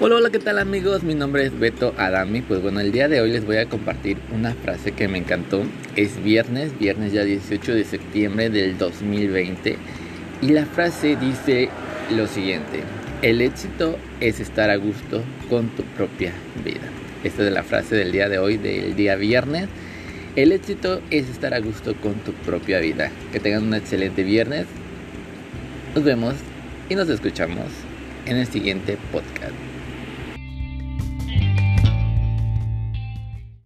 Hola, hola, ¿qué tal amigos? Mi nombre es Beto Adami. Pues bueno, el día de hoy les voy a compartir una frase que me encantó. Es viernes, viernes ya 18 de septiembre del 2020. Y la frase dice lo siguiente. El éxito es estar a gusto con tu propia vida. Esta es la frase del día de hoy, del día viernes. El éxito es estar a gusto con tu propia vida. Que tengan un excelente viernes. Nos vemos y nos escuchamos en el siguiente podcast.